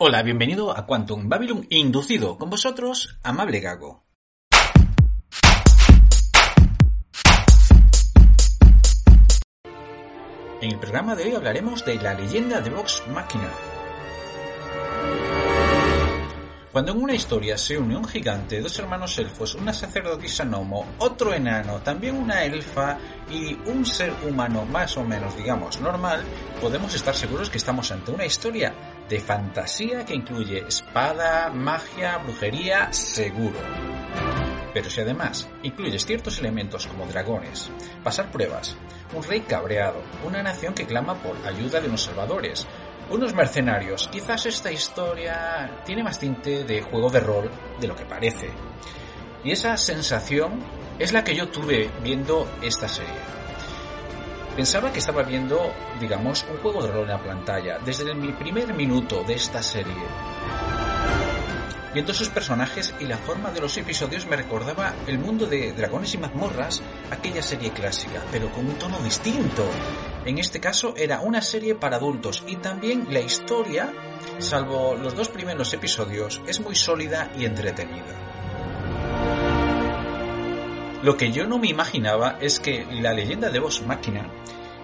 Hola, bienvenido a Quantum Babylon Inducido. Con vosotros, Amable Gago. En el programa de hoy hablaremos de la leyenda de Vox Machina. Cuando en una historia se une un gigante, dos hermanos elfos, una sacerdotisa gnomo, otro enano, también una elfa y un ser humano más o menos, digamos, normal, podemos estar seguros que estamos ante una historia de fantasía que incluye espada, magia, brujería, seguro. Pero si además incluyes ciertos elementos como dragones, pasar pruebas, un rey cabreado, una nación que clama por ayuda de unos salvadores, unos mercenarios, quizás esta historia tiene más tinte de juego de rol de lo que parece. Y esa sensación es la que yo tuve viendo esta serie. Pensaba que estaba viendo, digamos, un juego de rol en la pantalla desde mi primer minuto de esta serie. Viendo sus personajes y la forma de los episodios me recordaba el mundo de Dragones y Mazmorras, aquella serie clásica, pero con un tono distinto. En este caso era una serie para adultos y también la historia, salvo los dos primeros episodios, es muy sólida y entretenida. Lo que yo no me imaginaba es que la leyenda de Vox Máquina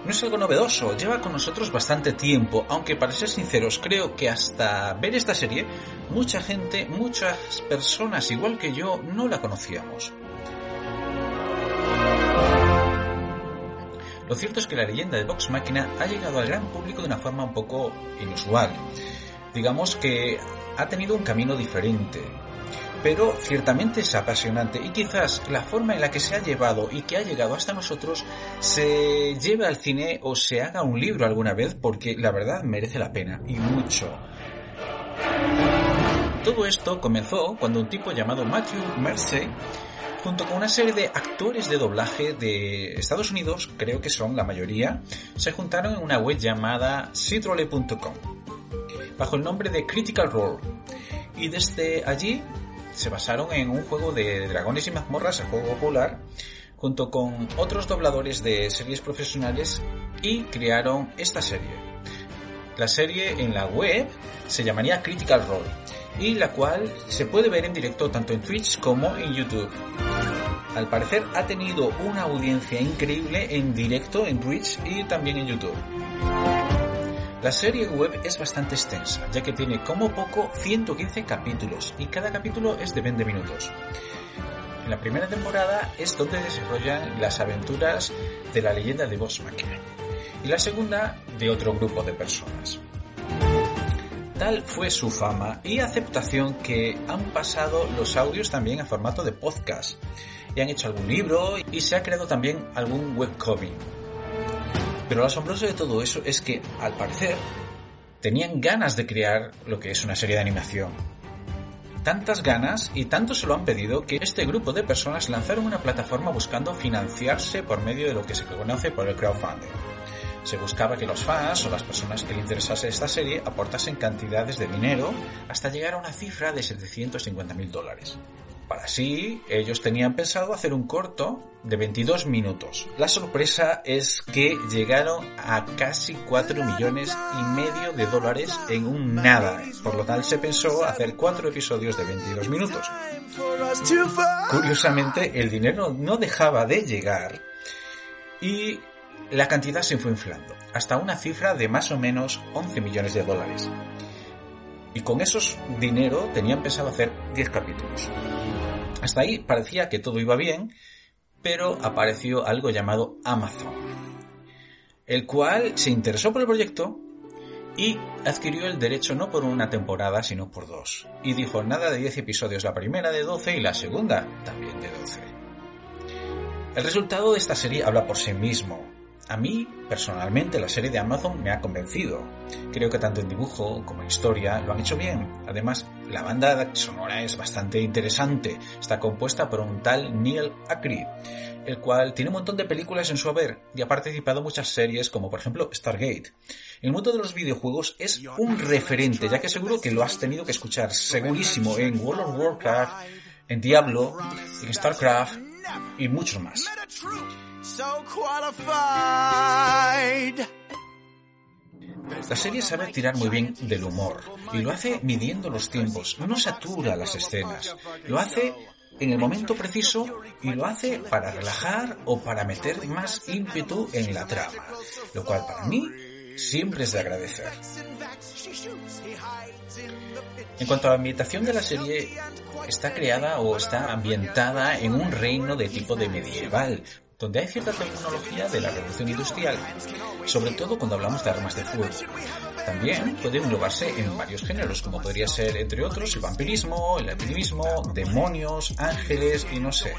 no es algo novedoso, lleva con nosotros bastante tiempo, aunque para ser sinceros creo que hasta ver esta serie, mucha gente, muchas personas igual que yo, no la conocíamos. Lo cierto es que la leyenda de Vox Máquina ha llegado al gran público de una forma un poco inusual. Digamos que ha tenido un camino diferente, pero ciertamente es apasionante y quizás la forma en la que se ha llevado y que ha llegado hasta nosotros se lleve al cine o se haga un libro alguna vez porque la verdad merece la pena y mucho. Todo esto comenzó cuando un tipo llamado Matthew Mercer junto con una serie de actores de doblaje de Estados Unidos, creo que son la mayoría, se juntaron en una web llamada citrole.com bajo el nombre de Critical Role y desde allí se basaron en un juego de dragones y mazmorras, el juego popular, junto con otros dobladores de series profesionales y crearon esta serie. La serie en la web se llamaría Critical Role y la cual se puede ver en directo tanto en Twitch como en YouTube. Al parecer ha tenido una audiencia increíble en directo en Twitch y también en YouTube. La serie web es bastante extensa, ya que tiene como poco 115 capítulos y cada capítulo es de 20 minutos. En la primera temporada es donde desarrollan las aventuras de la leyenda de Machina y la segunda de otro grupo de personas. Tal fue su fama y aceptación que han pasado los audios también a formato de podcast y han hecho algún libro y se ha creado también algún webcomic pero lo asombroso de todo eso es que, al parecer, tenían ganas de crear lo que es una serie de animación. Tantas ganas y tanto se lo han pedido que este grupo de personas lanzaron una plataforma buscando financiarse por medio de lo que se conoce por el crowdfunding. Se buscaba que los fans o las personas que le interesase esta serie aportasen cantidades de dinero hasta llegar a una cifra de 750 dólares. Para sí, ellos tenían pensado hacer un corto de 22 minutos. La sorpresa es que llegaron a casi 4 millones y medio de dólares en un nada. Por lo tal se pensó hacer 4 episodios de 22 minutos. Curiosamente, el dinero no dejaba de llegar y la cantidad se fue inflando hasta una cifra de más o menos 11 millones de dólares. Y con esos dinero tenían pensado hacer 10 capítulos. Hasta ahí parecía que todo iba bien, pero apareció algo llamado Amazon, el cual se interesó por el proyecto y adquirió el derecho no por una temporada, sino por dos. Y dijo nada de 10 episodios, la primera de 12 y la segunda también de 12. El resultado de esta serie habla por sí mismo. A mí, personalmente, la serie de Amazon me ha convencido. Creo que tanto en dibujo como en historia lo han hecho bien. Además, la banda sonora es bastante interesante. Está compuesta por un tal Neil Acri, el cual tiene un montón de películas en su haber y ha participado en muchas series como por ejemplo Stargate. El mundo de los videojuegos es un referente, ya que seguro que lo has tenido que escuchar segurísimo en World of Warcraft, en Diablo, en StarCraft y muchos más. La serie sabe tirar muy bien del humor y lo hace midiendo los tiempos, no satura las escenas, lo hace en el momento preciso y lo hace para relajar o para meter más ímpetu en la trama, lo cual para mí siempre es de agradecer. En cuanto a la ambientación de la serie, está creada o está ambientada en un reino de tipo medieval, donde hay cierta tecnología de la revolución industrial, sobre todo cuando hablamos de armas de fuego. También puede englobarse en varios géneros, como podría ser, entre otros, el vampirismo, el alpinismo, demonios, ángeles y no sé,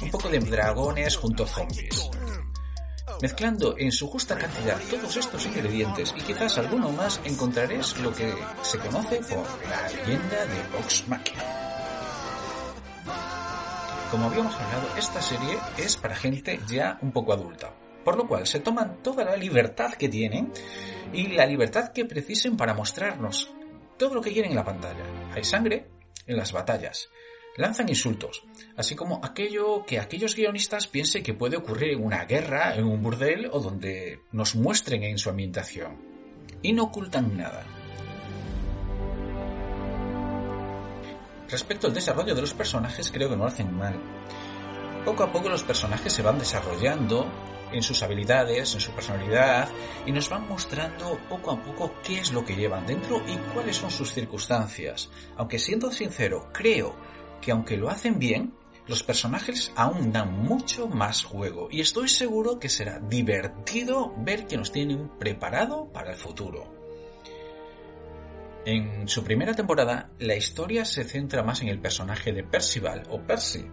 un poco de dragones junto a zombies. Mezclando en su justa cantidad todos estos ingredientes y quizás alguno más encontraréis lo que se conoce por la leyenda de Vox Machina. Como habíamos hablado, esta serie es para gente ya un poco adulta, por lo cual se toman toda la libertad que tienen y la libertad que precisen para mostrarnos todo lo que quieren en la pantalla. Hay sangre en las batallas, lanzan insultos, así como aquello que aquellos guionistas piensen que puede ocurrir en una guerra, en un burdel o donde nos muestren en su ambientación. Y no ocultan nada. Respecto al desarrollo de los personajes, creo que no lo hacen mal. Poco a poco los personajes se van desarrollando en sus habilidades, en su personalidad, y nos van mostrando poco a poco qué es lo que llevan dentro y cuáles son sus circunstancias. Aunque siendo sincero, creo que aunque lo hacen bien, los personajes aún dan mucho más juego y estoy seguro que será divertido ver que nos tienen preparado para el futuro. En su primera temporada, la historia se centra más en el personaje de Percival o Percy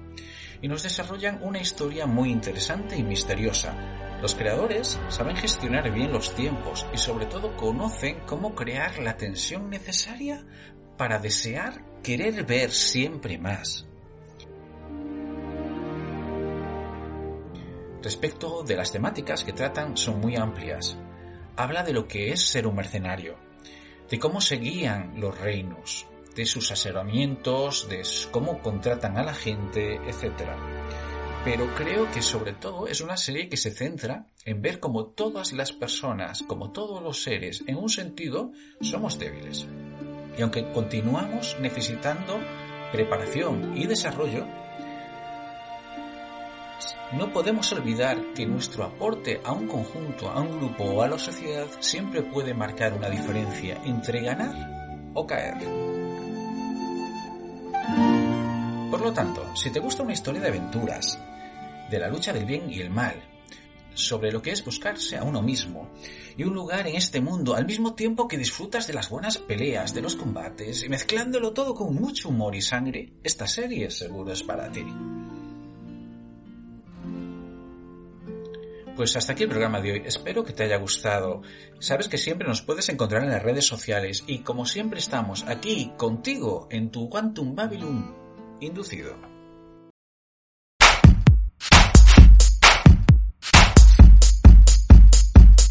y nos desarrollan una historia muy interesante y misteriosa. Los creadores saben gestionar bien los tiempos y sobre todo conocen cómo crear la tensión necesaria para desear querer ver siempre más. Respecto de las temáticas que tratan son muy amplias. Habla de lo que es ser un mercenario, de cómo se guían los reinos, de sus asesoramientos, de cómo contratan a la gente, etc. Pero creo que sobre todo es una serie que se centra en ver cómo todas las personas, como todos los seres, en un sentido, somos débiles. Y aunque continuamos necesitando preparación y desarrollo, no podemos olvidar que nuestro aporte a un conjunto, a un grupo o a la sociedad siempre puede marcar una diferencia entre ganar o caer. Por lo tanto, si te gusta una historia de aventuras, de la lucha del bien y el mal, sobre lo que es buscarse a uno mismo y un lugar en este mundo al mismo tiempo que disfrutas de las buenas peleas, de los combates y mezclándolo todo con mucho humor y sangre, esta serie seguro es para ti. Pues hasta aquí el programa de hoy. Espero que te haya gustado. Sabes que siempre nos puedes encontrar en las redes sociales y como siempre estamos aquí contigo en tu Quantum Babylon inducido.